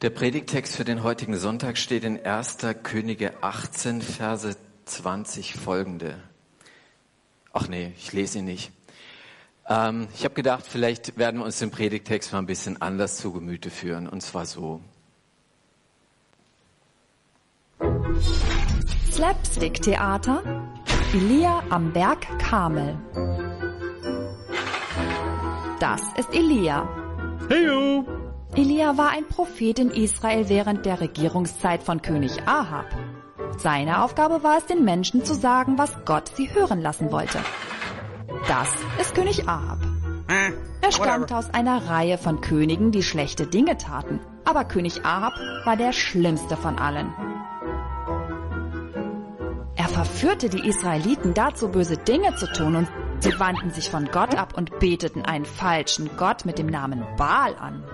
Der Predigtext für den heutigen Sonntag steht in 1. Könige 18, Verse 20 folgende. Ach nee, ich lese ihn nicht. Ähm, ich habe gedacht, vielleicht werden wir uns den Predigtext mal ein bisschen anders zu Gemüte führen. Und zwar so. Slapstick-Theater Elia am Berg Karmel. Das ist Elia. Heyo! Elia war ein Prophet in Israel während der Regierungszeit von König Ahab. Seine Aufgabe war es, den Menschen zu sagen, was Gott sie hören lassen wollte. Das ist König Ahab. Er stammte aus einer Reihe von Königen, die schlechte Dinge taten. Aber König Ahab war der schlimmste von allen. Er verführte die Israeliten dazu, böse Dinge zu tun und sie wandten sich von Gott ab und beteten einen falschen Gott mit dem Namen Baal an.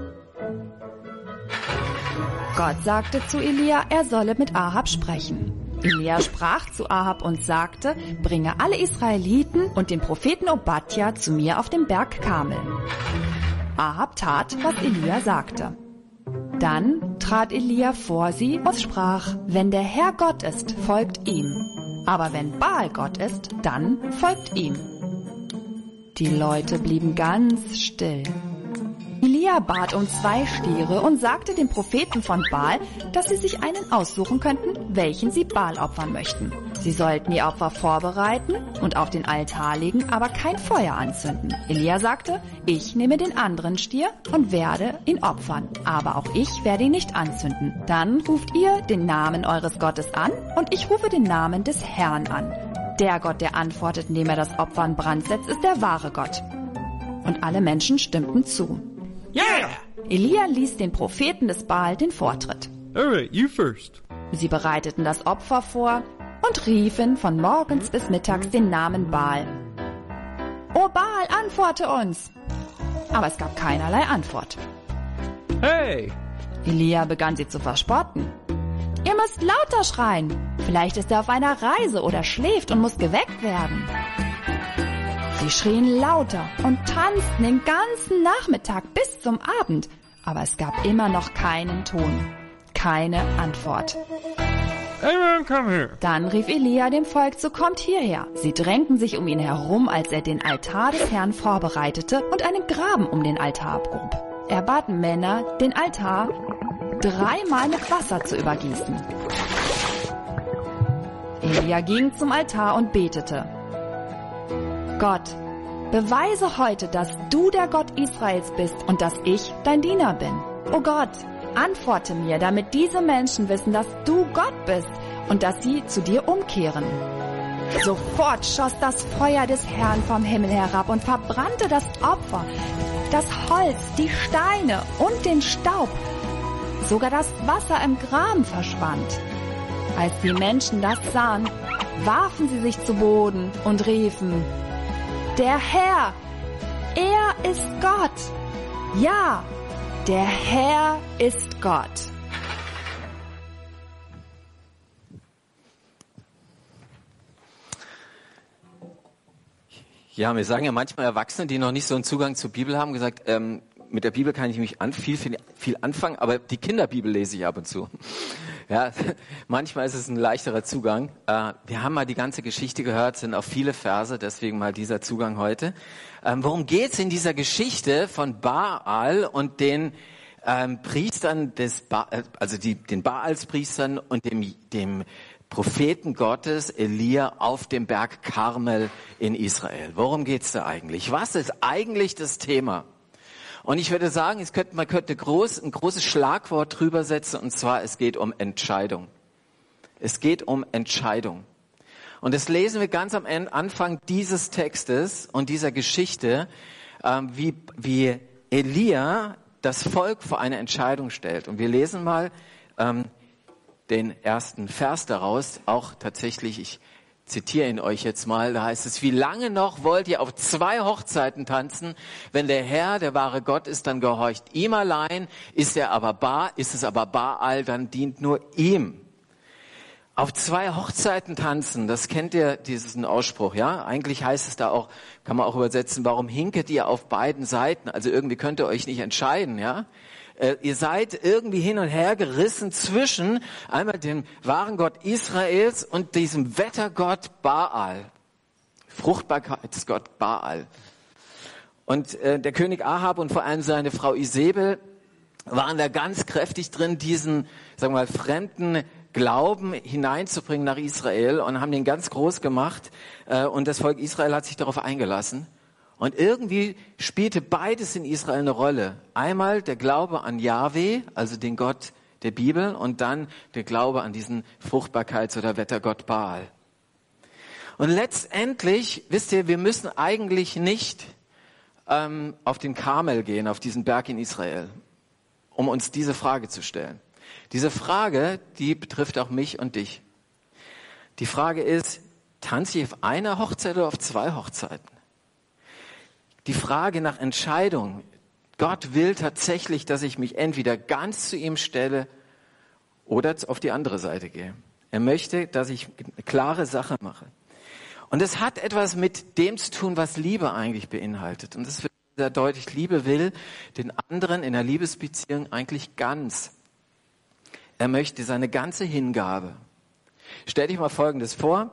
Gott sagte zu Elia, er solle mit Ahab sprechen. Elia sprach zu Ahab und sagte, bringe alle Israeliten und den Propheten Obadja zu mir auf dem Berg Karmel. Ahab tat, was Elia sagte. Dann trat Elia vor sie und sprach, wenn der Herr Gott ist, folgt ihm. Aber wenn Baal Gott ist, dann folgt ihm. Die Leute blieben ganz still. Elia bat um zwei Stiere und sagte den Propheten von Baal, dass sie sich einen aussuchen könnten, welchen sie Baal opfern möchten. Sie sollten die Opfer vorbereiten und auf den Altar legen, aber kein Feuer anzünden. Elia sagte, ich nehme den anderen Stier und werde ihn opfern, aber auch ich werde ihn nicht anzünden. Dann ruft ihr den Namen eures Gottes an und ich rufe den Namen des Herrn an. Der Gott, der antwortet, indem er das Opfer in Brand setzt, ist der wahre Gott. Und alle Menschen stimmten zu. Yeah! Elia ließ den Propheten des Baal den Vortritt. Alright, you first. Sie bereiteten das Opfer vor und riefen von morgens bis mittags den Namen Baal. O Baal, antworte uns! Aber es gab keinerlei Antwort. Hey! Elia begann sie zu verspotten. Ihr müsst lauter schreien. Vielleicht ist er auf einer Reise oder schläft und muss geweckt werden. Sie schrien lauter und tanzten den ganzen Nachmittag bis zum Abend, aber es gab immer noch keinen Ton, keine Antwort. Dann rief Elia dem Volk zu, kommt hierher. Sie drängten sich um ihn herum, als er den Altar des Herrn vorbereitete und einen Graben um den Altar abgrub. Er bat Männer, den Altar dreimal mit Wasser zu übergießen. Elia ging zum Altar und betete. Gott, beweise heute, dass du der Gott Israels bist und dass ich dein Diener bin. O Gott, antworte mir, damit diese Menschen wissen, dass du Gott bist und dass sie zu dir umkehren. Sofort schoss das Feuer des Herrn vom Himmel herab und verbrannte das Opfer, das Holz, die Steine und den Staub. Sogar das Wasser im Graben verschwand. Als die Menschen das sahen, warfen sie sich zu Boden und riefen, der Herr, er ist Gott. Ja, der Herr ist Gott. Ja, mir sagen ja manchmal Erwachsene, die noch nicht so einen Zugang zur Bibel haben, gesagt, ähm, mit der Bibel kann ich mich an, viel, viel, viel anfangen, aber die Kinderbibel lese ich ab und zu. Ja, manchmal ist es ein leichterer Zugang. Äh, wir haben mal die ganze Geschichte gehört, sind auch viele Verse, deswegen mal dieser Zugang heute. Ähm, worum geht's in dieser Geschichte von Baal und den ähm, Priestern des, ba äh, also die, den Baalspriestern und dem, dem Propheten Gottes Elia auf dem Berg Karmel in Israel. Worum geht's da eigentlich? Was ist eigentlich das Thema? Und ich würde sagen, könnte, man könnte groß, ein großes Schlagwort drüber setzen, und zwar, es geht um Entscheidung. Es geht um Entscheidung. Und das lesen wir ganz am Anfang dieses Textes und dieser Geschichte, ähm, wie, wie Elia das Volk vor eine Entscheidung stellt. Und wir lesen mal ähm, den ersten Vers daraus, auch tatsächlich, ich zitiere ihn euch jetzt mal, da heißt es, wie lange noch wollt ihr auf zwei Hochzeiten tanzen? Wenn der Herr, der wahre Gott ist, dann gehorcht ihm allein, ist er aber Bar, ist es aber Baal, dann dient nur ihm. Auf zwei Hochzeiten tanzen, das kennt ihr, diesen Ausspruch, ja? Eigentlich heißt es da auch, kann man auch übersetzen, warum hinket ihr auf beiden Seiten? Also irgendwie könnt ihr euch nicht entscheiden, ja? Äh, ihr seid irgendwie hin und her gerissen zwischen einmal dem wahren Gott Israels und diesem Wettergott Baal. Fruchtbarkeitsgott Baal. Und äh, der König Ahab und vor allem seine Frau Isabel waren da ganz kräftig drin, diesen, sagen wir mal, fremden Glauben hineinzubringen nach Israel und haben den ganz groß gemacht. Äh, und das Volk Israel hat sich darauf eingelassen. Und irgendwie spielte beides in Israel eine Rolle. Einmal der Glaube an Yahweh, also den Gott der Bibel, und dann der Glaube an diesen Fruchtbarkeits- oder Wettergott Baal. Und letztendlich, wisst ihr, wir müssen eigentlich nicht ähm, auf den Karmel gehen, auf diesen Berg in Israel, um uns diese Frage zu stellen. Diese Frage, die betrifft auch mich und dich. Die Frage ist, tanze ich auf einer Hochzeit oder auf zwei Hochzeiten? Die Frage nach Entscheidung. Gott will tatsächlich, dass ich mich entweder ganz zu ihm stelle oder auf die andere Seite gehe. Er möchte, dass ich eine klare Sache mache. Und es hat etwas mit dem zu tun, was Liebe eigentlich beinhaltet. Und das wird sehr deutlich. Liebe will den anderen in der Liebesbeziehung eigentlich ganz. Er möchte seine ganze Hingabe. Stell dich mal Folgendes vor,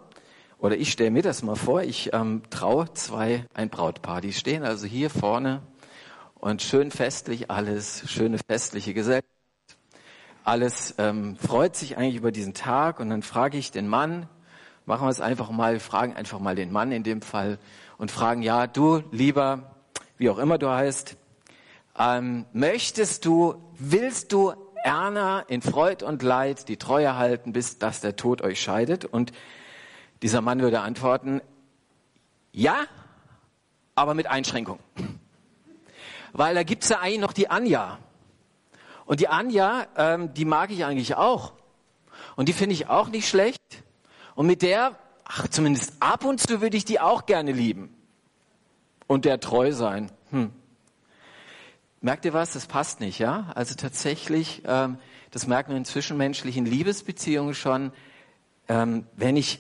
oder ich stelle mir das mal vor, ich ähm, traue zwei, ein Brautpaar, die stehen also hier vorne und schön festlich alles, schöne festliche Gesellschaft. Alles ähm, freut sich eigentlich über diesen Tag und dann frage ich den Mann, machen wir es einfach mal, fragen einfach mal den Mann in dem Fall und fragen, ja, du lieber, wie auch immer du heißt, ähm, möchtest du, willst du Erna in Freud und Leid die Treue halten, bis dass der Tod euch scheidet? Und dieser Mann würde antworten, ja, aber mit Einschränkung. Weil da gibt's ja eigentlich noch die Anja. Und die Anja, ähm, die mag ich eigentlich auch. Und die finde ich auch nicht schlecht. Und mit der, ach, zumindest ab und zu würde ich die auch gerne lieben. Und der treu sein. Hm. Merkt ihr was? Das passt nicht, ja? Also tatsächlich, ähm, das merken wir in zwischenmenschlichen Liebesbeziehungen schon. Ähm, wenn ich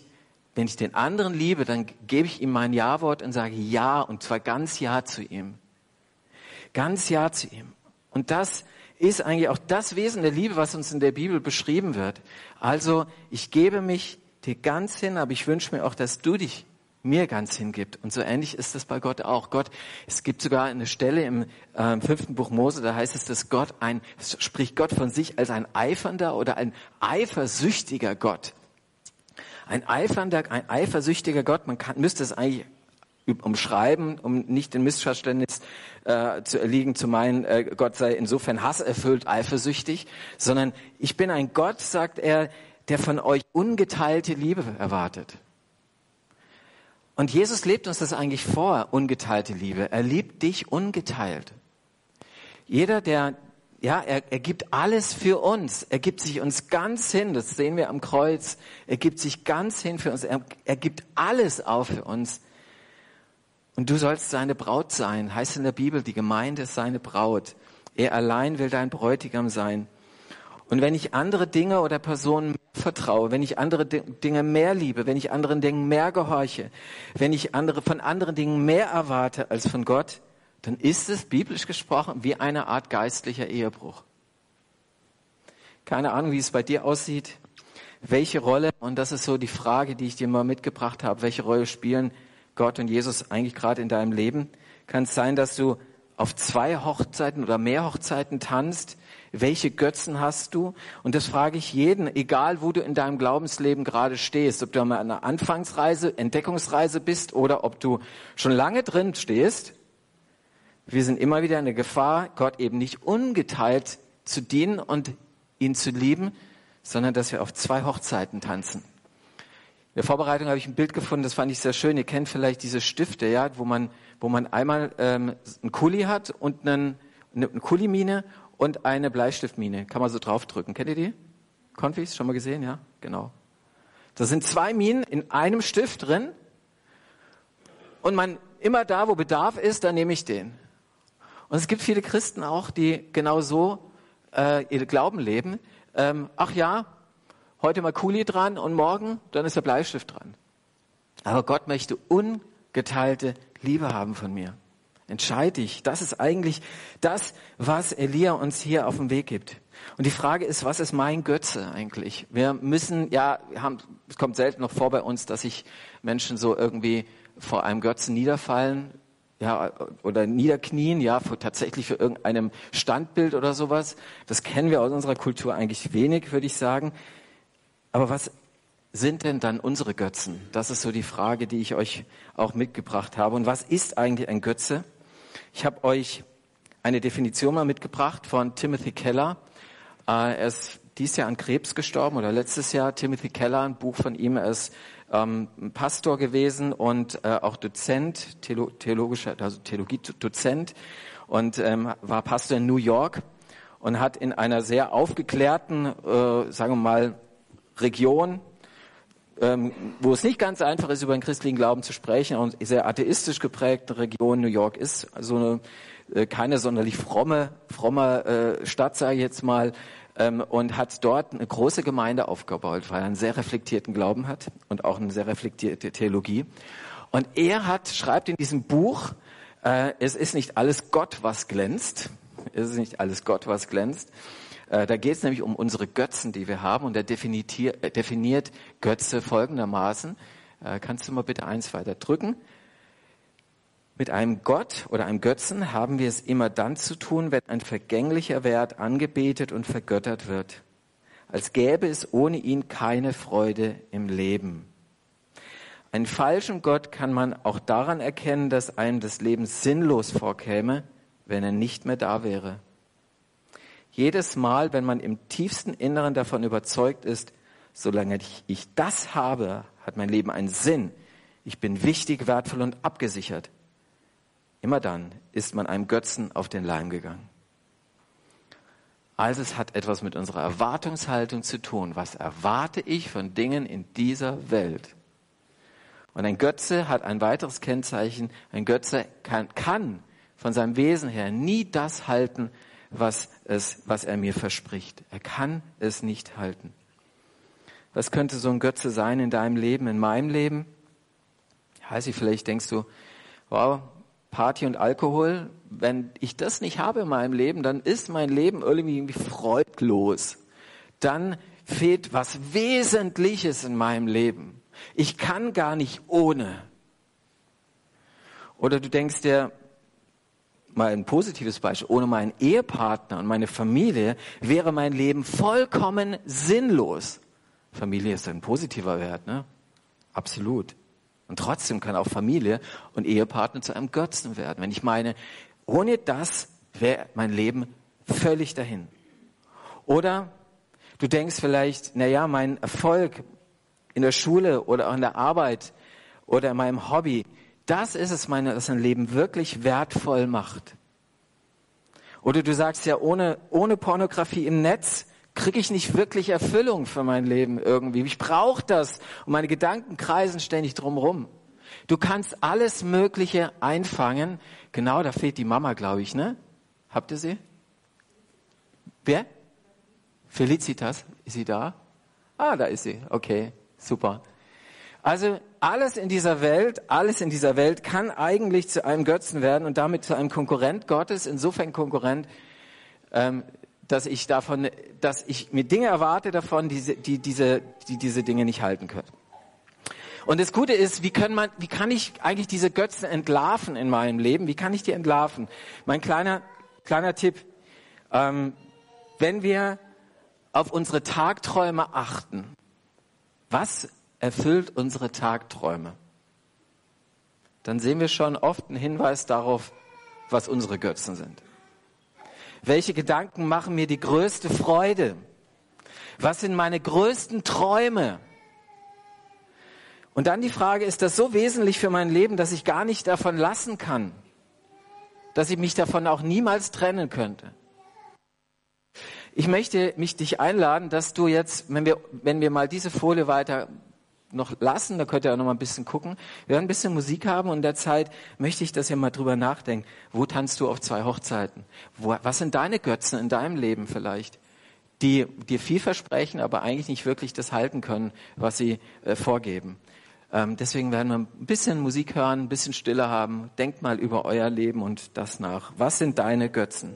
wenn ich den anderen liebe, dann gebe ich ihm mein Ja-Wort und sage Ja und zwar ganz Ja zu ihm. Ganz Ja zu ihm. Und das ist eigentlich auch das Wesen der Liebe, was uns in der Bibel beschrieben wird. Also ich gebe mich dir ganz hin, aber ich wünsche mir auch, dass du dich mir ganz hingibt. Und so ähnlich ist das bei Gott auch. Gott, es gibt sogar eine Stelle im äh, fünften Buch Mose, da heißt es, dass Gott ein, spricht Gott von sich als ein eifernder oder ein eifersüchtiger Gott. Ein eifernder, ein eifersüchtiger Gott, man kann, müsste es eigentlich umschreiben, um nicht in Missverständnis äh, zu erliegen, zu meinen, äh, Gott sei insofern hasserfüllt, eifersüchtig, sondern ich bin ein Gott, sagt er, der von euch ungeteilte Liebe erwartet. Und Jesus lebt uns das eigentlich vor, ungeteilte Liebe. Er liebt dich ungeteilt. Jeder, der ja, er, er gibt alles für uns. Er gibt sich uns ganz hin. Das sehen wir am Kreuz. Er gibt sich ganz hin für uns. Er, er gibt alles auf für uns. Und du sollst seine Braut sein. Heißt in der Bibel, die Gemeinde ist seine Braut. Er allein will dein Bräutigam sein. Und wenn ich andere Dinge oder Personen vertraue, wenn ich andere Dinge mehr liebe, wenn ich anderen Dingen mehr gehorche, wenn ich andere, von anderen Dingen mehr erwarte als von Gott, dann ist es biblisch gesprochen wie eine Art geistlicher Ehebruch. Keine Ahnung, wie es bei dir aussieht. Welche Rolle, und das ist so die Frage, die ich dir mal mitgebracht habe, welche Rolle spielen Gott und Jesus eigentlich gerade in deinem Leben? Kann es sein, dass du auf zwei Hochzeiten oder mehr Hochzeiten tanzt? Welche Götzen hast du? Und das frage ich jeden, egal wo du in deinem Glaubensleben gerade stehst, ob du an einer Anfangsreise, Entdeckungsreise bist oder ob du schon lange drin stehst wir sind immer wieder in der Gefahr, Gott eben nicht ungeteilt zu dienen und ihn zu lieben, sondern dass wir auf zwei Hochzeiten tanzen. In der Vorbereitung habe ich ein Bild gefunden, das fand ich sehr schön. Ihr kennt vielleicht diese Stifte, ja, wo man, wo man einmal ähm, einen Kuli hat und einen, eine Kulimine und eine Bleistiftmine. Kann man so draufdrücken. Kennt ihr die? Konfis, schon mal gesehen? Ja, genau. Da sind zwei Minen in einem Stift drin und man immer da, wo Bedarf ist, dann nehme ich den. Und es gibt viele Christen auch, die genau so äh, ihr Glauben leben. Ähm, ach ja, heute mal Kuli dran und morgen, dann ist der Bleistift dran. Aber Gott möchte ungeteilte Liebe haben von mir. Entscheid dich. Das ist eigentlich das, was Elia uns hier auf den Weg gibt. Und die Frage ist, was ist mein Götze eigentlich? Wir müssen, ja, haben, es kommt selten noch vor bei uns, dass sich Menschen so irgendwie vor einem Götzen niederfallen, ja, oder niederknien, ja, für, tatsächlich für irgendeinem Standbild oder sowas. Das kennen wir aus unserer Kultur eigentlich wenig, würde ich sagen. Aber was sind denn dann unsere Götzen? Das ist so die Frage, die ich euch auch mitgebracht habe. Und was ist eigentlich ein Götze? Ich habe euch eine Definition mal mitgebracht von Timothy Keller. Äh, er ist dieses Jahr an Krebs gestorben oder letztes Jahr. Timothy Keller, ein Buch von ihm. Er ist ähm, Pastor gewesen und äh, auch Dozent, Theolo theologischer, also Theologie-Dozent und ähm, war Pastor in New York und hat in einer sehr aufgeklärten, äh, sagen wir mal, Region, ähm, wo es nicht ganz einfach ist, über den christlichen Glauben zu sprechen und sehr atheistisch geprägte Region New York ist, so eine äh, keine sonderlich fromme, fromme äh, Stadt, sage ich jetzt mal, ähm, und hat dort eine große Gemeinde aufgebaut, weil er einen sehr reflektierten Glauben hat und auch eine sehr reflektierte Theologie. Und er hat, schreibt in diesem Buch, äh, es ist nicht alles Gott, was glänzt. Es ist nicht alles Gott, was glänzt. Äh, da geht es nämlich um unsere Götzen, die wir haben. Und er definiert, äh, definiert Götze folgendermaßen. Äh, kannst du mal bitte eins weiter drücken? Mit einem Gott oder einem Götzen haben wir es immer dann zu tun, wenn ein vergänglicher Wert angebetet und vergöttert wird, als gäbe es ohne ihn keine Freude im Leben. Einen falschen Gott kann man auch daran erkennen, dass einem das Leben sinnlos vorkäme, wenn er nicht mehr da wäre. Jedes Mal, wenn man im tiefsten Inneren davon überzeugt ist, solange ich das habe, hat mein Leben einen Sinn. Ich bin wichtig, wertvoll und abgesichert. Immer dann ist man einem Götzen auf den Leim gegangen. Also es hat etwas mit unserer Erwartungshaltung zu tun. Was erwarte ich von Dingen in dieser Welt? Und ein Götze hat ein weiteres Kennzeichen. Ein Götze kann, kann von seinem Wesen her nie das halten, was, es, was er mir verspricht. Er kann es nicht halten. Was könnte so ein Götze sein in deinem Leben, in meinem Leben? Heißt ich, vielleicht denkst du, wow, Party und Alkohol, wenn ich das nicht habe in meinem Leben, dann ist mein Leben irgendwie freudlos. Dann fehlt was Wesentliches in meinem Leben. Ich kann gar nicht ohne. Oder du denkst dir, mal ein positives Beispiel, ohne meinen Ehepartner und meine Familie wäre mein Leben vollkommen sinnlos. Familie ist ein positiver Wert, ne? Absolut. Und trotzdem kann auch Familie und Ehepartner zu einem Götzen werden. Wenn ich meine, ohne das wäre mein Leben völlig dahin. Oder du denkst vielleicht, na ja, mein Erfolg in der Schule oder an der Arbeit oder in meinem Hobby, das ist es, meine, das ein Leben wirklich wertvoll macht. Oder du sagst ja, ohne, ohne Pornografie im Netz kriege ich nicht wirklich Erfüllung für mein Leben irgendwie. Ich brauche das und meine Gedanken kreisen ständig drumherum. Du kannst alles Mögliche einfangen. Genau, da fehlt die Mama, glaube ich, ne? Habt ihr sie? Wer? Felicitas, ist sie da? Ah, da ist sie. Okay, super. Also alles in dieser Welt, alles in dieser Welt kann eigentlich zu einem Götzen werden und damit zu einem Konkurrent Gottes. Insofern Konkurrent, ähm, dass ich davon, dass ich mir Dinge erwarte davon, die, die, diese, die diese Dinge nicht halten können. Und das Gute ist, wie, können man, wie kann ich eigentlich diese Götzen entlarven in meinem Leben? Wie kann ich die entlarven? Mein kleiner, kleiner Tipp, ähm, wenn wir auf unsere Tagträume achten, was erfüllt unsere Tagträume? Dann sehen wir schon oft einen Hinweis darauf, was unsere Götzen sind. Welche Gedanken machen mir die größte Freude? Was sind meine größten Träume? Und dann die Frage, ist das so wesentlich für mein Leben, dass ich gar nicht davon lassen kann? Dass ich mich davon auch niemals trennen könnte? Ich möchte mich dich einladen, dass du jetzt, wenn wir, wenn wir mal diese Folie weiter noch lassen, da könnt ihr auch noch mal ein bisschen gucken. Wir werden ein bisschen Musik haben und in der Zeit möchte ich, dass ihr mal drüber nachdenkt. Wo tanzt du auf zwei Hochzeiten? Wo, was sind deine Götzen in deinem Leben vielleicht? Die dir viel versprechen, aber eigentlich nicht wirklich das halten können, was sie äh, vorgeben. Ähm, deswegen werden wir ein bisschen Musik hören, ein bisschen Stille haben. Denkt mal über euer Leben und das nach. Was sind deine Götzen?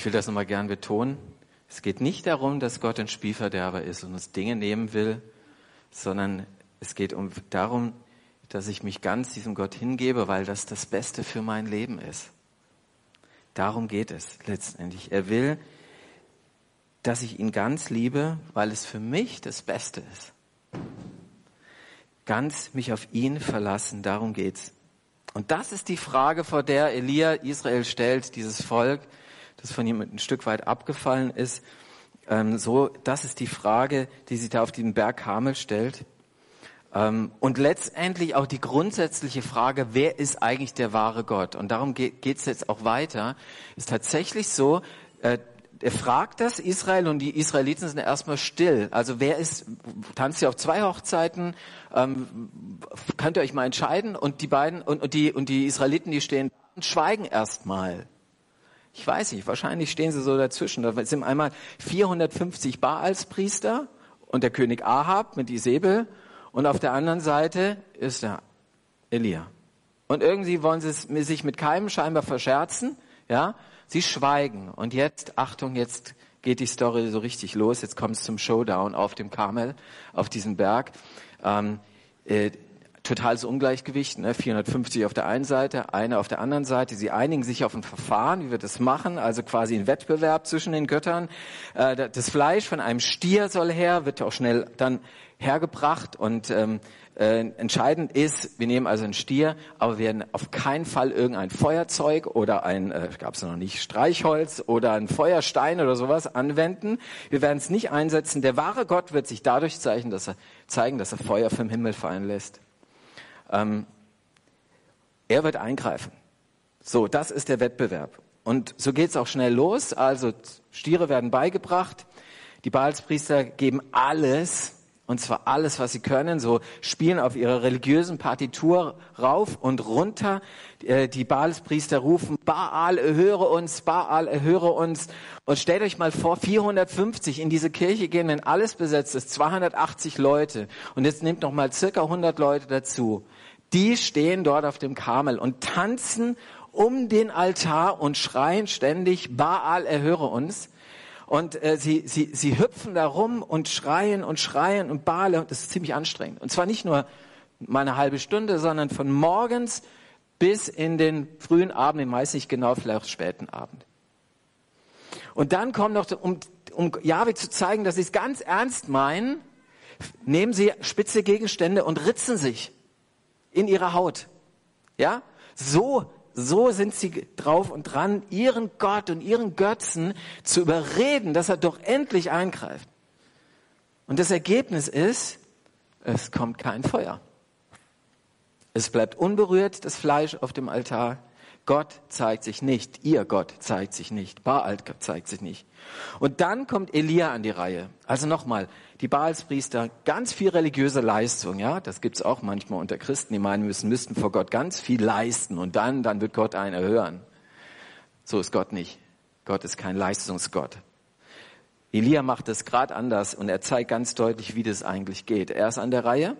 Ich will das nochmal gern betonen. Es geht nicht darum, dass Gott ein Spielverderber ist und uns Dinge nehmen will, sondern es geht um, darum, dass ich mich ganz diesem Gott hingebe, weil das das Beste für mein Leben ist. Darum geht es letztendlich. Er will, dass ich ihn ganz liebe, weil es für mich das Beste ist. Ganz mich auf ihn verlassen, darum geht's. Und das ist die Frage, vor der Elia Israel stellt, dieses Volk das von ihm ein Stück weit abgefallen ist. Ähm, so, das ist die Frage, die sich da auf den Berg Kamel stellt. Ähm, und letztendlich auch die grundsätzliche Frage, wer ist eigentlich der wahre Gott? Und darum geht es jetzt auch weiter. Ist tatsächlich so, äh, er fragt das Israel und die Israeliten sind erstmal still. Also wer ist, tanzt ihr auf zwei Hochzeiten? Ähm, könnt ihr euch mal entscheiden? Und die beiden und, und die und die Israeliten, die stehen schweigen erstmal. Ich weiß nicht, wahrscheinlich stehen sie so dazwischen. Da sind einmal 450 Baalspriester und der König Ahab mit Isabel und auf der anderen Seite ist der Elia. Und irgendwie wollen sie sich mit keinem scheinbar verscherzen, ja. Sie schweigen. Und jetzt, Achtung, jetzt geht die Story so richtig los. Jetzt kommt es zum Showdown auf dem Karmel, auf diesem Berg. Ähm, äh, totales Ungleichgewicht, ne? 450 auf der einen Seite, eine auf der anderen Seite. Sie einigen sich auf ein Verfahren, wie wir das machen, also quasi ein Wettbewerb zwischen den Göttern. Äh, das Fleisch von einem Stier soll her, wird auch schnell dann hergebracht und ähm, äh, entscheidend ist, wir nehmen also einen Stier, aber wir werden auf keinen Fall irgendein Feuerzeug oder ein, äh, gab es noch nicht, Streichholz oder ein Feuerstein oder sowas anwenden. Wir werden es nicht einsetzen. Der wahre Gott wird sich dadurch zeigen, dass er, zeigen, dass er Feuer vom Himmel fallen lässt. Ähm, er wird eingreifen. So, das ist der Wettbewerb. Und so geht's auch schnell los. Also Stiere werden beigebracht. Die Baalspriester geben alles, und zwar alles, was sie können, so spielen auf ihrer religiösen Partitur rauf und runter. Äh, die Baalspriester rufen, Baal, erhöre uns, Baal, erhöre uns. Und stellt euch mal vor, 450 in diese Kirche gehen, wenn alles besetzt ist, 280 Leute. Und jetzt nehmt noch mal circa 100 Leute dazu die stehen dort auf dem Karmel und tanzen um den Altar und schreien ständig, Baal, erhöre uns. Und äh, sie, sie, sie hüpfen da rum und schreien und schreien und Baal, und das ist ziemlich anstrengend. Und zwar nicht nur mal eine halbe Stunde, sondern von morgens bis in den frühen Abend, meist nicht genau, vielleicht späten Abend. Und dann kommt noch, um, um Jahwe zu zeigen, dass sie es ganz ernst meinen, nehmen sie spitze Gegenstände und ritzen sich in ihrer Haut. Ja? So, so sind sie drauf und dran, ihren Gott und ihren Götzen zu überreden, dass er doch endlich eingreift. Und das Ergebnis ist, es kommt kein Feuer. Es bleibt unberührt, das Fleisch auf dem Altar. Gott zeigt sich nicht, ihr Gott zeigt sich nicht, Baal zeigt sich nicht. Und dann kommt Elia an die Reihe. Also nochmal, die Baalspriester, ganz viel religiöse Leistung, ja, das gibt's auch manchmal unter Christen, die meinen müssen, müssten vor Gott ganz viel leisten und dann, dann wird Gott einen erhören. So ist Gott nicht. Gott ist kein Leistungsgott. Elia macht es gerade anders und er zeigt ganz deutlich, wie das eigentlich geht. Er ist an der Reihe.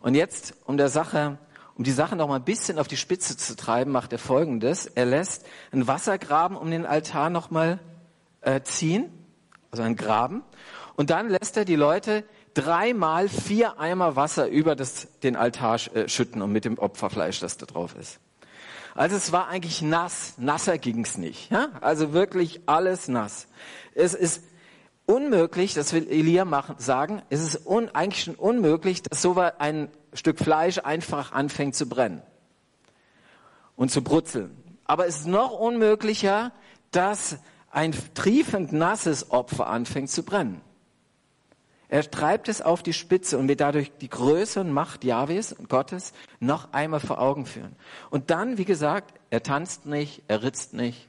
Und jetzt, um der Sache um die Sache noch mal ein bisschen auf die Spitze zu treiben, macht er Folgendes. Er lässt einen Wassergraben um den Altar noch mal äh, ziehen, also einen Graben. Und dann lässt er die Leute dreimal vier Eimer Wasser über das, den Altar äh, schütten und mit dem Opferfleisch, das da drauf ist. Also es war eigentlich nass, nasser ging's nicht. Ja? Also wirklich alles nass. Es ist unmöglich, das will Elia machen, sagen, es ist un, eigentlich schon unmöglich, dass so ein Stück Fleisch einfach anfängt zu brennen und zu brutzeln. Aber es ist noch unmöglicher, dass ein triefend nasses Opfer anfängt zu brennen. Er treibt es auf die Spitze und wird dadurch die Größe und Macht Jahwes und Gottes noch einmal vor Augen führen. Und dann, wie gesagt, er tanzt nicht, er ritzt nicht,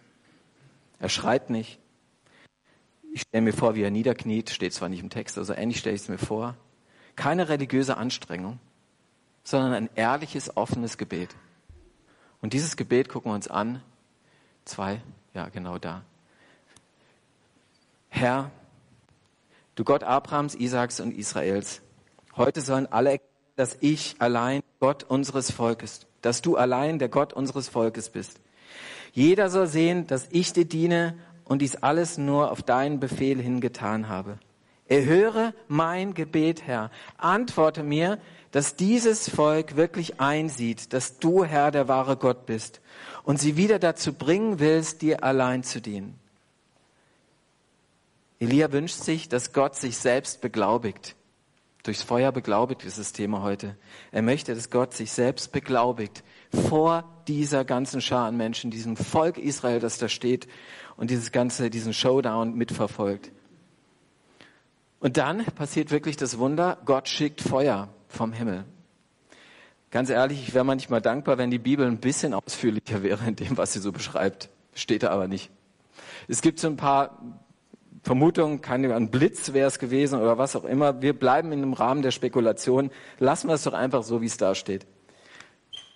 er schreit nicht. Ich stelle mir vor, wie er niederkniet, steht zwar nicht im Text, also ähnlich stelle ich es mir vor. Keine religiöse Anstrengung, sondern ein ehrliches, offenes Gebet. Und dieses Gebet gucken wir uns an. Zwei, ja, genau da. Herr, du Gott Abrahams, Isaaks und Israels, heute sollen alle erkennen, dass ich allein Gott unseres Volkes, dass du allein der Gott unseres Volkes bist. Jeder soll sehen, dass ich dir diene und dies alles nur auf deinen Befehl hingetan habe. Erhöre mein Gebet, Herr. Antworte mir, dass dieses Volk wirklich einsieht, dass du, Herr, der wahre Gott bist und sie wieder dazu bringen willst, dir allein zu dienen. Elia wünscht sich, dass Gott sich selbst beglaubigt. Durchs Feuer beglaubigt ist das Thema heute. Er möchte, dass Gott sich selbst beglaubigt vor dieser ganzen Schar an Menschen, diesem Volk Israel, das da steht und dieses ganze, diesen Showdown mitverfolgt. Und dann passiert wirklich das Wunder, Gott schickt Feuer vom Himmel. Ganz ehrlich, ich wäre manchmal dankbar, wenn die Bibel ein bisschen ausführlicher wäre in dem, was sie so beschreibt. Steht da aber nicht. Es gibt so ein paar Vermutung, kann ein Blitz wäre es gewesen oder was auch immer. Wir bleiben in dem Rahmen der Spekulation. Lassen wir es doch einfach so, wie es da steht.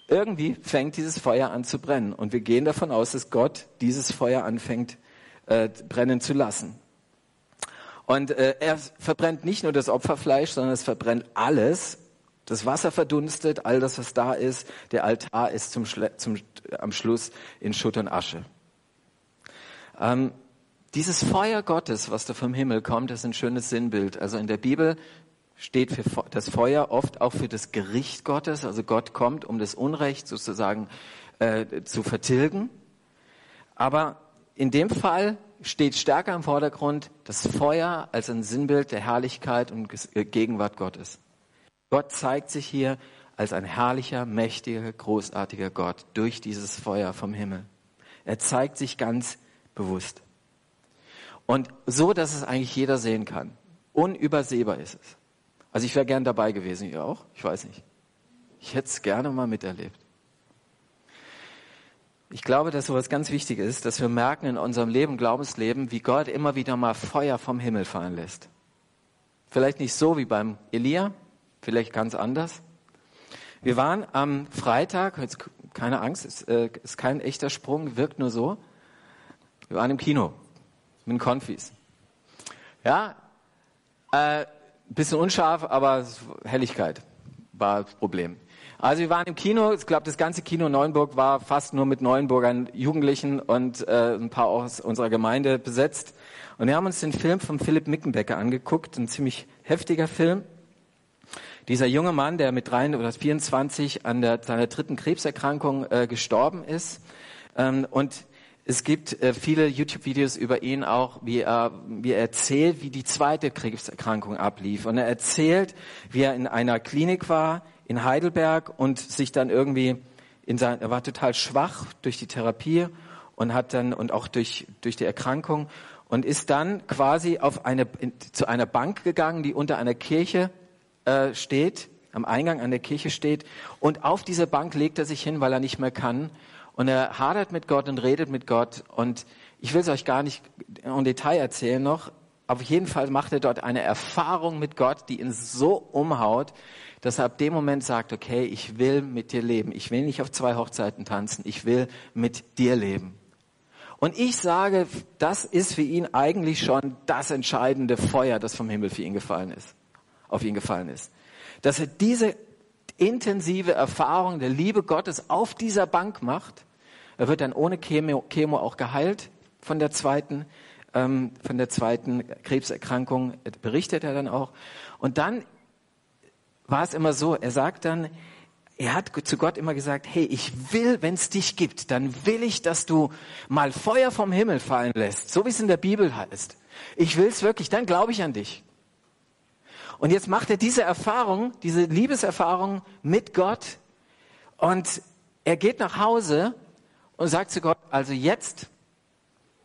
Irgendwie fängt dieses Feuer an zu brennen und wir gehen davon aus, dass Gott dieses Feuer anfängt äh, brennen zu lassen. Und äh, er verbrennt nicht nur das Opferfleisch, sondern es verbrennt alles. Das Wasser verdunstet, all das, was da ist. Der Altar ist zum, zum, am Schluss in Schutt und Asche. Ähm, dieses Feuer Gottes, was da vom Himmel kommt, ist ein schönes Sinnbild. Also in der Bibel steht für das Feuer oft auch für das Gericht Gottes. Also Gott kommt, um das Unrecht sozusagen äh, zu vertilgen. Aber in dem Fall steht stärker im Vordergrund das Feuer als ein Sinnbild der Herrlichkeit und äh, Gegenwart Gottes. Gott zeigt sich hier als ein herrlicher, mächtiger, großartiger Gott durch dieses Feuer vom Himmel. Er zeigt sich ganz bewusst. Und so, dass es eigentlich jeder sehen kann. Unübersehbar ist es. Also ich wäre gern dabei gewesen, ihr auch? Ich weiß nicht. Ich hätte es gerne mal miterlebt. Ich glaube, dass sowas ganz wichtig ist, dass wir merken in unserem Leben, Glaubensleben, wie Gott immer wieder mal Feuer vom Himmel fallen lässt. Vielleicht nicht so wie beim Elia, vielleicht ganz anders. Wir waren am Freitag, jetzt keine Angst, ist, äh, ist kein echter Sprung, wirkt nur so. Wir waren im Kino mit Konfis. Ja, äh, bisschen unscharf, aber Helligkeit war das Problem. Also wir waren im Kino, ich glaube, das ganze Kino Neuenburg war fast nur mit Neuenburgern Jugendlichen und äh, ein paar aus unserer Gemeinde besetzt. Und wir haben uns den Film von Philipp Mickenbecker angeguckt, ein ziemlich heftiger Film. Dieser junge Mann, der mit drei oder 24 an der, seiner dritten Krebserkrankung äh, gestorben ist. Ähm, und es gibt äh, viele YouTube-Videos über ihn auch, wie er, wie er erzählt, wie die zweite Krebserkrankung ablief. Und er erzählt, wie er in einer Klinik war in Heidelberg und sich dann irgendwie in sein, er war total schwach durch die Therapie und hat dann und auch durch durch die Erkrankung und ist dann quasi auf eine in, zu einer Bank gegangen, die unter einer Kirche äh, steht, am Eingang an der Kirche steht und auf diese Bank legt er sich hin, weil er nicht mehr kann und er hadert mit Gott und redet mit Gott. Und ich will es euch gar nicht im Detail erzählen noch. Auf jeden Fall macht er dort eine Erfahrung mit Gott, die ihn so umhaut, dass er ab dem Moment sagt, okay, ich will mit dir leben. Ich will nicht auf zwei Hochzeiten tanzen. Ich will mit dir leben. Und ich sage, das ist für ihn eigentlich schon das entscheidende Feuer, das vom Himmel für ihn gefallen ist, auf ihn gefallen ist. Dass er diese intensive Erfahrung der Liebe Gottes auf dieser Bank macht er wird dann ohne Chemo, Chemo auch geheilt von der zweiten ähm, von der zweiten Krebserkrankung, berichtet er dann auch. Und dann war es immer so, er sagt dann, er hat zu Gott immer gesagt, hey, ich will, wenn es dich gibt, dann will ich, dass du mal Feuer vom Himmel fallen lässt, so wie es in der Bibel heißt. Ich will es wirklich, dann glaube ich an dich. Und jetzt macht er diese Erfahrung, diese Liebeserfahrung mit Gott und er geht nach Hause und sagt zu Gott, also jetzt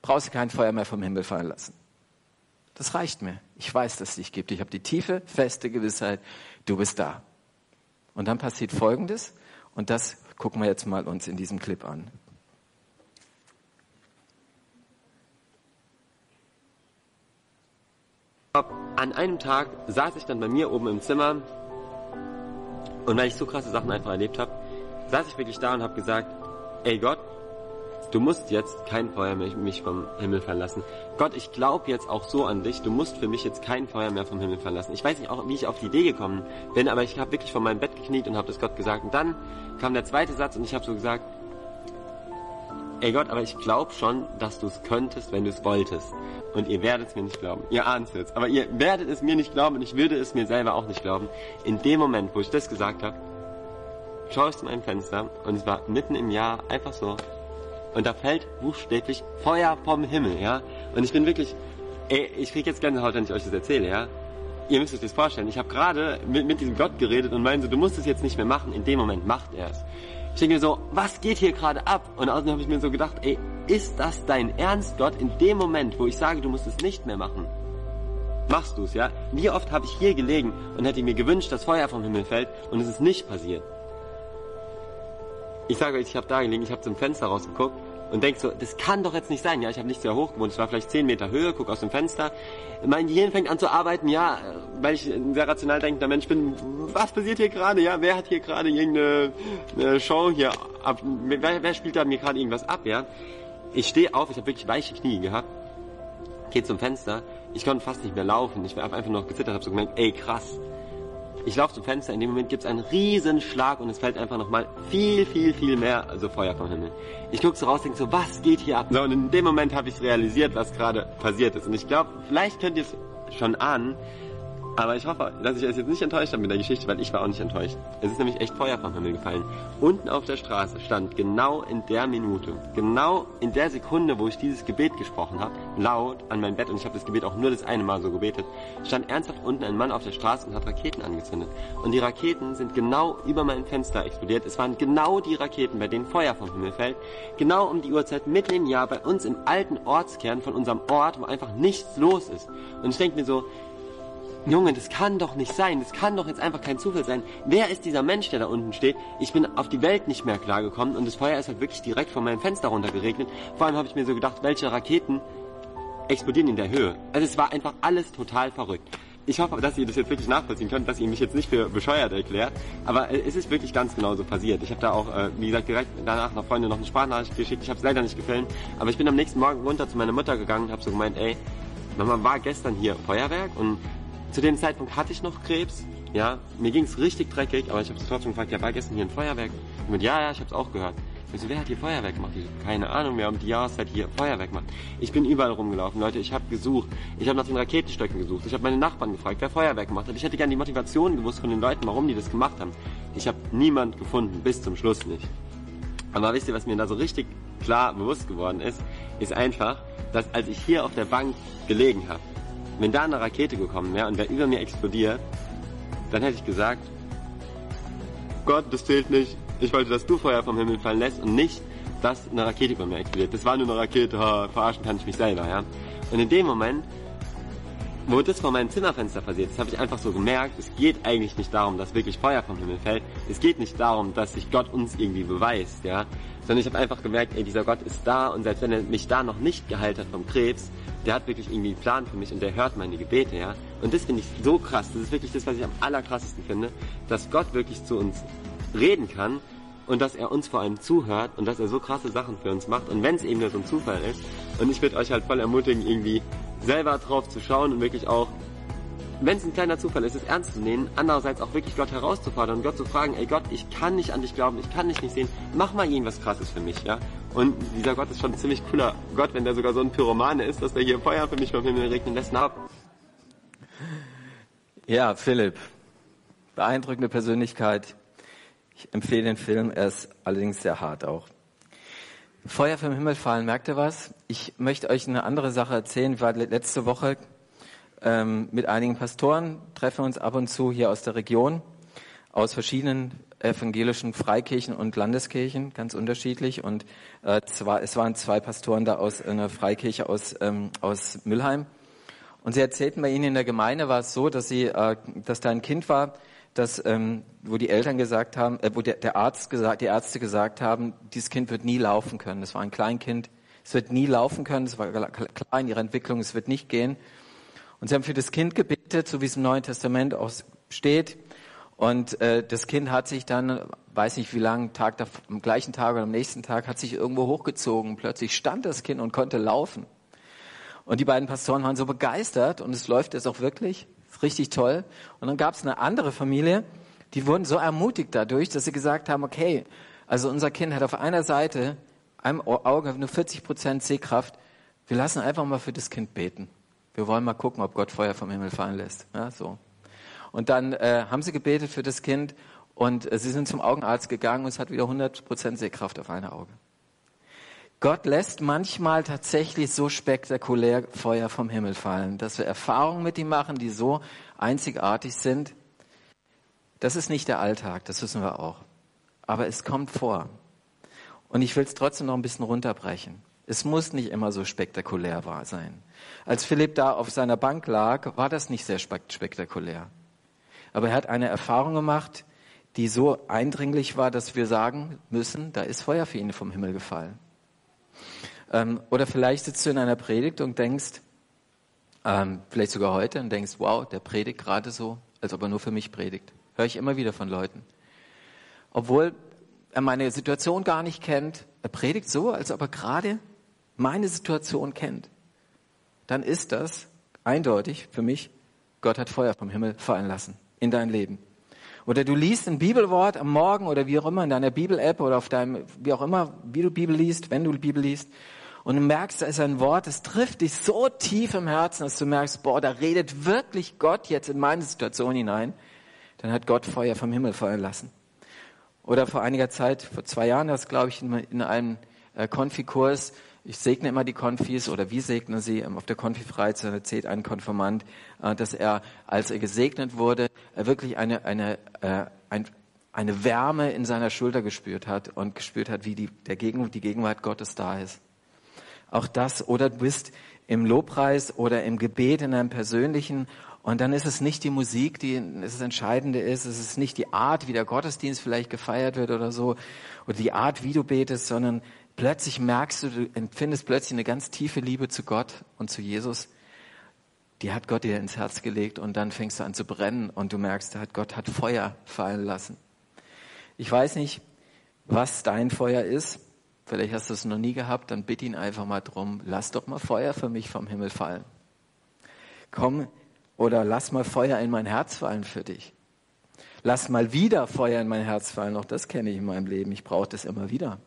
brauchst du kein Feuer mehr vom Himmel fallen lassen. Das reicht mir. Ich weiß, dass es dich gibt. Ich habe die tiefe, feste Gewissheit, du bist da. Und dann passiert Folgendes, und das gucken wir jetzt mal uns in diesem Clip an. An einem Tag saß ich dann bei mir oben im Zimmer und weil ich so krasse Sachen einfach erlebt habe, saß ich wirklich da und habe gesagt, ey Gott, du musst jetzt kein Feuer mehr mich vom Himmel verlassen. Gott, ich glaube jetzt auch so an dich, du musst für mich jetzt kein Feuer mehr vom Himmel verlassen. Ich weiß nicht auch, wie ich auf die Idee gekommen bin, aber ich habe wirklich vor meinem Bett gekniet und habe das Gott gesagt. Und dann kam der zweite Satz und ich habe so gesagt, ey Gott, aber ich glaube schon, dass du es könntest, wenn du es wolltest. Und ihr werdet es mir nicht glauben. Ihr ahnt es jetzt. Aber ihr werdet es mir nicht glauben und ich würde es mir selber auch nicht glauben. In dem Moment, wo ich das gesagt habe, schaue ich zu meinem Fenster und es war mitten im Jahr einfach so. Und da fällt buchstäblich Feuer vom Himmel, ja. Und ich bin wirklich, ey, ich krieg jetzt Gänsehaut, wenn ich euch das erzähle, ja. Ihr müsst euch das vorstellen. Ich habe gerade mit, mit diesem Gott geredet und meinte, du musst es jetzt nicht mehr machen. In dem Moment macht er es. Ich denke mir so, was geht hier gerade ab? Und außerdem habe ich mir so gedacht, ey, ist das dein Ernst, Gott? In dem Moment, wo ich sage, du musst es nicht mehr machen, machst du es, ja? Wie oft habe ich hier gelegen und hätte mir gewünscht, dass Feuer vom Himmel fällt und es ist nicht passiert. Ich sage euch, ich habe da gelegen, ich habe zum Fenster rausgeguckt und denk so, das kann doch jetzt nicht sein. Ja, ich habe nicht sehr hoch gewohnt, es war vielleicht 10 Meter Höhe, guck aus dem Fenster. Mein Gehirn fängt an zu arbeiten, ja, weil ich ein sehr rational denkender Mensch bin. Was passiert hier gerade? Ja, wer hat hier gerade irgendeine eine Show hier ab? Wer, wer spielt da mir gerade irgendwas ab? Ja, ich stehe auf, ich habe wirklich weiche Knie gehabt, gehe zum Fenster. Ich konnte fast nicht mehr laufen. Ich habe einfach noch gezittert, habe so gemerkt, ey krass, ich laufe zum Fenster, in dem Moment gibt es einen riesen Schlag und es fällt einfach nochmal viel, viel, viel mehr also Feuer vom Himmel. Ich gucke so raus, denke so, was geht hier ab? So, und in dem Moment habe ich realisiert, was gerade passiert ist. Und ich glaube, vielleicht könnt ihr es schon ahnen, aber ich hoffe, dass ich euch jetzt nicht enttäuscht habe mit der Geschichte, weil ich war auch nicht enttäuscht. Es ist nämlich echt Feuer vom Himmel gefallen. Unten auf der Straße stand genau in der Minute, genau in der Sekunde, wo ich dieses Gebet gesprochen habe, laut an mein Bett, und ich habe das Gebet auch nur das eine Mal so gebetet, stand ernsthaft unten ein Mann auf der Straße und hat Raketen angezündet. Und die Raketen sind genau über mein Fenster explodiert. Es waren genau die Raketen, bei denen Feuer vom Himmel fällt. Genau um die Uhrzeit, mitten im Jahr, bei uns im alten Ortskern von unserem Ort, wo einfach nichts los ist. Und ich denke mir so, Junge, das kann doch nicht sein. Das kann doch jetzt einfach kein Zufall sein. Wer ist dieser Mensch, der da unten steht? Ich bin auf die Welt nicht mehr klargekommen und das Feuer ist halt wirklich direkt von meinem Fenster runtergeregnet. Vor allem habe ich mir so gedacht, welche Raketen explodieren in der Höhe. Also es war einfach alles total verrückt. Ich hoffe, dass ihr das jetzt wirklich nachvollziehen könnt, dass ihr mich jetzt nicht für bescheuert erklärt. Aber äh, es ist wirklich ganz genau so passiert. Ich habe da auch, äh, wie gesagt, direkt danach nach Freunde noch eine Sprachnachricht geschickt. Ich habe es leider nicht gefilmt. Aber ich bin am nächsten Morgen runter zu meiner Mutter gegangen und habe so gemeint, ey, Mama war gestern hier Feuerwerk und zu dem Zeitpunkt hatte ich noch Krebs. Ja, mir ging es richtig dreckig, aber ich habe sie trotzdem gefragt, ja, war gestern hier ein Feuerwerk? Und mit, ja, ja, ich habe es auch gehört. Ich so, wer hat hier Feuerwerk gemacht? Ich so, keine Ahnung, wer um die Jahreszeit hier Feuerwerk macht. Ich bin überall rumgelaufen, Leute. Ich habe gesucht. Ich habe nach den Raketenstöcken gesucht. Ich habe meine Nachbarn gefragt, wer Feuerwerk gemacht hat. Ich hätte gerne die Motivation gewusst von den Leuten, warum die das gemacht haben. Ich habe niemand gefunden, bis zum Schluss nicht. Aber wisst ihr, was mir da so richtig klar bewusst geworden ist, ist einfach, dass als ich hier auf der Bank gelegen habe, wenn da eine Rakete gekommen wäre und wäre über mir explodiert, dann hätte ich gesagt, Gott, das zählt nicht. Ich wollte, dass du Feuer vom Himmel fallen lässt und nicht, dass eine Rakete über mir explodiert. Das war nur eine Rakete, verarschen kann ich mich selber, ja. Und in dem Moment, wo das vor meinem Zimmerfenster passiert ist, habe ich einfach so gemerkt, es geht eigentlich nicht darum, dass wirklich Feuer vom Himmel fällt. Es geht nicht darum, dass sich Gott uns irgendwie beweist, ja. Sondern ich habe einfach gemerkt, ey, dieser Gott ist da und selbst wenn er mich da noch nicht geheilt hat vom Krebs, der hat wirklich irgendwie einen Plan für mich und der hört meine Gebete, ja. Und das finde ich so krass. Das ist wirklich das, was ich am allerkrassesten finde, dass Gott wirklich zu uns reden kann und dass er uns vor allem zuhört und dass er so krasse Sachen für uns macht. Und wenn es eben nur so ein Zufall ist, und ich würde euch halt voll ermutigen, irgendwie selber drauf zu schauen und wirklich auch wenn es ein kleiner Zufall ist, es ernst zu nehmen, andererseits auch wirklich Gott herauszufordern und Gott zu fragen, ey Gott, ich kann nicht an dich glauben, ich kann dich nicht sehen, mach mal irgendwas krasses für mich, ja. Und dieser Gott ist schon ein ziemlich cooler Gott, wenn der sogar so ein Pyromane ist, dass der hier Feuer für mich vom Himmel regnen lässt. Na, Ja, Philipp. Beeindruckende Persönlichkeit. Ich empfehle den Film, er ist allerdings sehr hart auch. Feuer vom Himmel fallen, merkt ihr was? Ich möchte euch eine andere Sache erzählen. Ich war le- letzte Woche ähm, mit einigen Pastoren, treffen uns ab und zu hier aus der Region, aus verschiedenen evangelischen Freikirchen und Landeskirchen, ganz unterschiedlich. Und äh, zwar, es waren zwei Pastoren da aus einer Freikirche aus, ähm, aus Mülheim. Und sie erzählten, bei ihnen in der Gemeinde war es so, dass sie, äh, dass da ein Kind war, das, ähm, wo die Eltern gesagt haben, äh, wo der, der Arzt gesagt, die Ärzte gesagt haben, dieses Kind wird nie laufen können. Das war ein Kleinkind. Es wird nie laufen können. Es war klar in ihrer Entwicklung. Es wird nicht gehen. Und sie haben für das Kind gebetet, so wie es im Neuen Testament auch steht. Und äh, das Kind hat sich dann, weiß nicht wie lange, Tag dav- am gleichen Tag oder am nächsten Tag, hat sich irgendwo hochgezogen. Plötzlich stand das Kind und konnte laufen. Und die beiden Pastoren waren so begeistert und es läuft jetzt auch wirklich. Richtig toll. Und dann gab es eine andere Familie, die wurden so ermutigt dadurch, dass sie gesagt haben, okay, also unser Kind hat auf einer Seite, einem Auge nur 40 Prozent Sehkraft. Wir lassen einfach mal für das Kind beten. Wir wollen mal gucken, ob Gott Feuer vom Himmel fallen lässt. Ja, so. Und dann äh, haben sie gebetet für das Kind und äh, sie sind zum Augenarzt gegangen und es hat wieder 100 Prozent Sehkraft auf ein Auge. Gott lässt manchmal tatsächlich so spektakulär Feuer vom Himmel fallen, dass wir Erfahrungen mit ihm machen, die so einzigartig sind. Das ist nicht der Alltag, das wissen wir auch. Aber es kommt vor. Und ich will es trotzdem noch ein bisschen runterbrechen. Es muss nicht immer so spektakulär sein. Als Philipp da auf seiner Bank lag, war das nicht sehr spek- spektakulär. Aber er hat eine Erfahrung gemacht, die so eindringlich war, dass wir sagen müssen, da ist Feuer für ihn vom Himmel gefallen. Ähm, oder vielleicht sitzt du in einer Predigt und denkst, ähm, vielleicht sogar heute, und denkst, wow, der predigt gerade so, als ob er nur für mich predigt. Höre ich immer wieder von Leuten. Obwohl er meine Situation gar nicht kennt, er predigt so, als ob er gerade meine Situation kennt. Dann ist das eindeutig für mich, Gott hat Feuer vom Himmel fallen lassen in dein Leben. Oder du liest ein Bibelwort am Morgen oder wie auch immer in deiner Bibel-App oder auf deinem, wie auch immer, wie du Bibel liest, wenn du Bibel liest. Und du merkst, da ist ein Wort, das trifft dich so tief im Herzen, dass du merkst, boah, da redet wirklich Gott jetzt in meine Situation hinein. Dann hat Gott Feuer vom Himmel fallen lassen. Oder vor einiger Zeit, vor zwei Jahren, das glaube ich in, in einem äh, Konfikurs, ich segne immer die Konfis oder wie segne sie ähm, auf der Konfifreizeit erzählt ein Konfirmand, äh, dass er, als er gesegnet wurde, er wirklich eine, eine, äh, ein, eine Wärme in seiner Schulter gespürt hat und gespürt hat, wie die, der Gegen, die Gegenwart Gottes da ist. Auch das, oder du bist im Lobpreis oder im Gebet in einem persönlichen und dann ist es nicht die Musik, die das Entscheidende ist, es ist nicht die Art, wie der Gottesdienst vielleicht gefeiert wird oder so, oder die Art, wie du betest, sondern plötzlich merkst du, du empfindest plötzlich eine ganz tiefe Liebe zu Gott und zu Jesus. Die hat Gott dir ins Herz gelegt und dann fängst du an zu brennen und du merkst, Gott hat Feuer fallen lassen. Ich weiß nicht, was dein Feuer ist. Vielleicht hast du es noch nie gehabt, dann bitte ihn einfach mal drum, lass doch mal Feuer für mich vom Himmel fallen. Komm oder lass mal Feuer in mein Herz fallen für dich. Lass mal wieder Feuer in mein Herz fallen. Auch das kenne ich in meinem Leben. Ich brauche das immer wieder.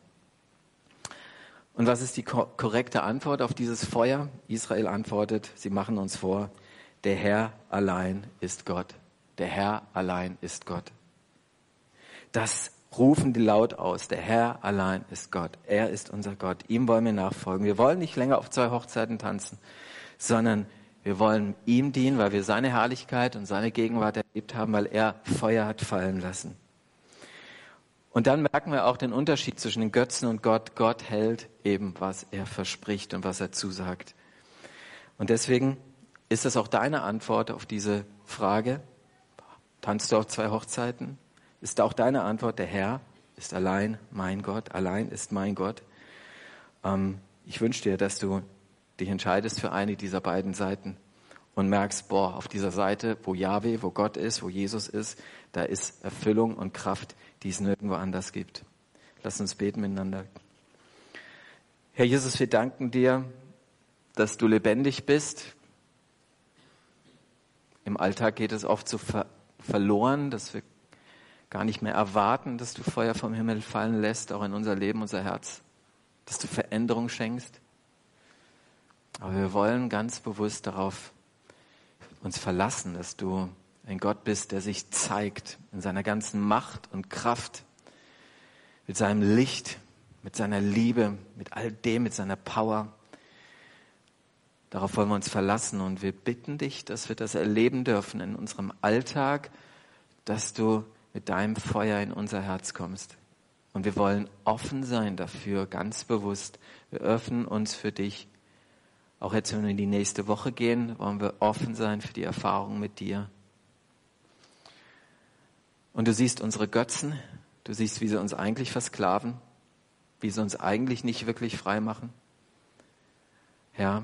Und was ist die ko korrekte Antwort auf dieses Feuer? Israel antwortet, sie machen uns vor, der Herr allein ist Gott. Der Herr allein ist Gott. Das rufen die laut aus. Der Herr allein ist Gott. Er ist unser Gott. Ihm wollen wir nachfolgen. Wir wollen nicht länger auf zwei Hochzeiten tanzen, sondern wir wollen ihm dienen, weil wir seine Herrlichkeit und seine Gegenwart erlebt haben, weil er Feuer hat fallen lassen. Und dann merken wir auch den Unterschied zwischen den Götzen und Gott. Gott hält eben, was er verspricht und was er zusagt. Und deswegen ist das auch deine Antwort auf diese Frage. Tanzt du auf zwei Hochzeiten? Ist auch deine Antwort, der Herr ist allein mein Gott, allein ist mein Gott. Ähm, ich wünsche dir, dass du dich entscheidest für eine dieser beiden Seiten und merkst, boah, auf dieser Seite, wo Yahweh, wo Gott ist, wo Jesus ist, da ist Erfüllung und Kraft, die es nirgendwo anders gibt. Lass uns beten miteinander. Herr Jesus, wir danken dir, dass du lebendig bist. Im Alltag geht es oft so ver verloren, dass wir gar nicht mehr erwarten, dass du Feuer vom Himmel fallen lässt, auch in unser Leben, unser Herz, dass du Veränderung schenkst. Aber wir wollen ganz bewusst darauf uns verlassen, dass du ein Gott bist, der sich zeigt in seiner ganzen Macht und Kraft, mit seinem Licht, mit seiner Liebe, mit all dem, mit seiner Power. Darauf wollen wir uns verlassen und wir bitten dich, dass wir das erleben dürfen in unserem Alltag, dass du mit deinem Feuer in unser Herz kommst. Und wir wollen offen sein dafür, ganz bewusst. Wir öffnen uns für dich. Auch jetzt, wenn wir in die nächste Woche gehen, wollen wir offen sein für die Erfahrung mit dir. Und du siehst unsere Götzen, du siehst, wie sie uns eigentlich versklaven, wie sie uns eigentlich nicht wirklich frei machen. Ja,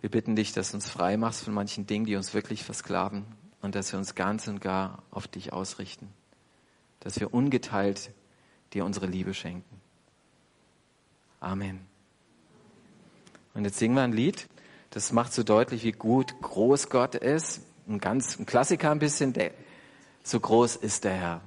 wir bitten dich, dass du uns frei machst von manchen Dingen, die uns wirklich versklaven und dass wir uns ganz und gar auf dich ausrichten. Dass wir ungeteilt dir unsere Liebe schenken. Amen. Und jetzt singen wir ein Lied, das macht so deutlich, wie gut groß Gott ist. Ein ganz, ein Klassiker ein bisschen, der, so groß ist der Herr.